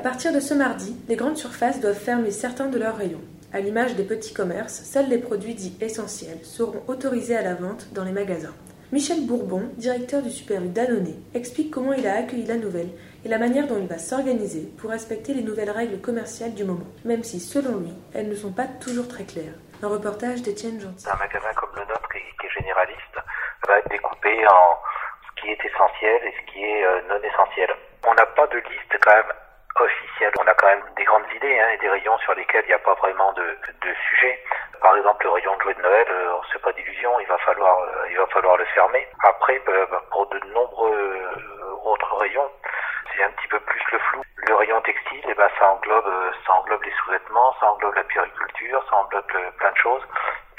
À partir de ce mardi, les grandes surfaces doivent fermer certains de leurs rayons. À l'image des petits commerces, seuls les produits dits essentiels seront autorisés à la vente dans les magasins. Michel Bourbon, directeur du Super U explique comment il a accueilli la nouvelle et la manière dont il va s'organiser pour respecter les nouvelles règles commerciales du moment, même si, selon lui, elles ne sont pas toujours très claires. Un reportage d'Étienne Gentil. Un magasin comme le nôtre, qui est généraliste, va être découpé en ce qui est essentiel et ce qui est euh, non essentiel. On n'a pas de liste quand même officielle. On a quand même des grandes idées hein, et des rayons sur lesquels il n'y a pas vraiment de, de sujet. Par exemple, le rayon de jouets de Noël, euh, on ne se fait pas d'illusion, il va falloir, euh, il va falloir le fermer. Après, bah, bah, pour de nombreux euh, autres rayons, c'est un petit peu plus le flou. Le rayon textile, eh ben, ça englobe, euh, ça englobe les sous-vêtements, ça englobe la périculture, ça englobe plein de choses.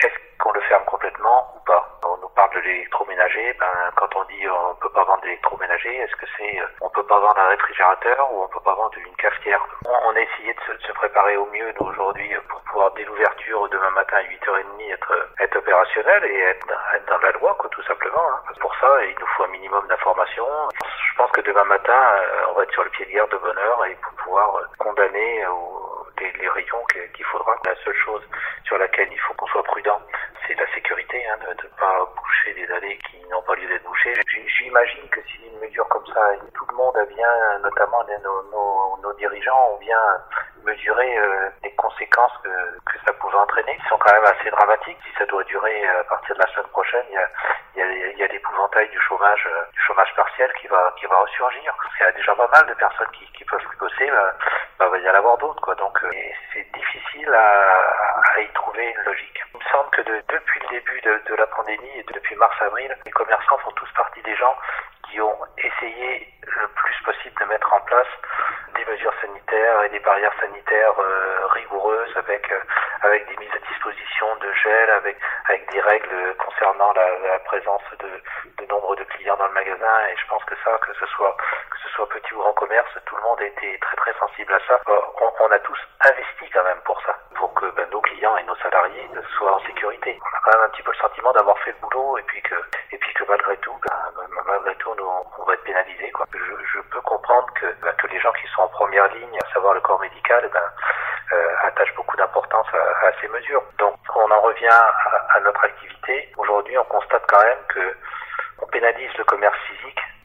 Est-ce qu'on le ferme complètement ou pas On nous parle de l'électroménager. Ben, quand on dit on peut pas vendre d'électroménager, est-ce que c'est euh, on peut pas vendre un réfrigérateur ou on peut pas vendre une cafetière? On, a essayé de se, de se préparer au mieux aujourd'hui pour pouvoir dès l'ouverture demain matin à 8h30 être être opérationnel et être, être dans la loi quoi tout simplement. Hein. Pour ça, il nous faut un minimum d'informations. Je pense que demain matin, euh, on va être sur le pied de guerre de bonne heure et pour pouvoir euh, condamner les, les rayons qu'il faudra. La seule chose sur laquelle il faut qu'on soit prudent, c'est la sécurité, hein, de ne pas boucher des allées qui n'ont pas lieu d'être bouchées. J'imagine que si une mesure comme ça, tout le monde bien, notamment nos, nos- dirigeants, ont bien mesuré euh, les conséquences que, que ça pouvait entraîner, qui sont quand même assez dramatiques. Si ça doit durer euh, à partir de la semaine prochaine, il y a, il y a, il a l'épouvantail du chômage, euh, du chômage partiel qui va, qui va ressurgir. Il y a déjà pas mal de personnes qui, qui peuvent plus bosser, bah, bah, va y en avoir d'autres, quoi. Donc, euh, c'est difficile à, à y trouver une logique. Que de- depuis le début de, la pandémie et depuis mars-avril, les commerçants font tous partie des gens qui ont essayé le plus possible de mettre en place des mesures sanitaires et des barrières sanitaires euh, rigoureuses avec euh, avec des mises à disposition de gel, avec avec des règles concernant la, présence de, nombre de clients dans le magasin. Et je pense que ça, que ce soit soit petit ou grand commerce, tout le monde a été très très sensible à ça. Euh, on, a tous investi quand même pour ça, pour que ben, nos clients et nos salariés soient en sécurité. On a quand même un petit peu le sentiment d'avoir fait le boulot et puis que et puis que malgré tout, ben, malgré tout, on va être pénalisés. Quoi. Je, peux comprendre que, ben, que les gens qui sont en première ligne, à savoir le corps médical, ben, euh, attachent beaucoup d'importance à, à ces mesures. Donc on en revient à, à notre activité. Aujourd'hui, on constate quand même que on pénalise le commerce physique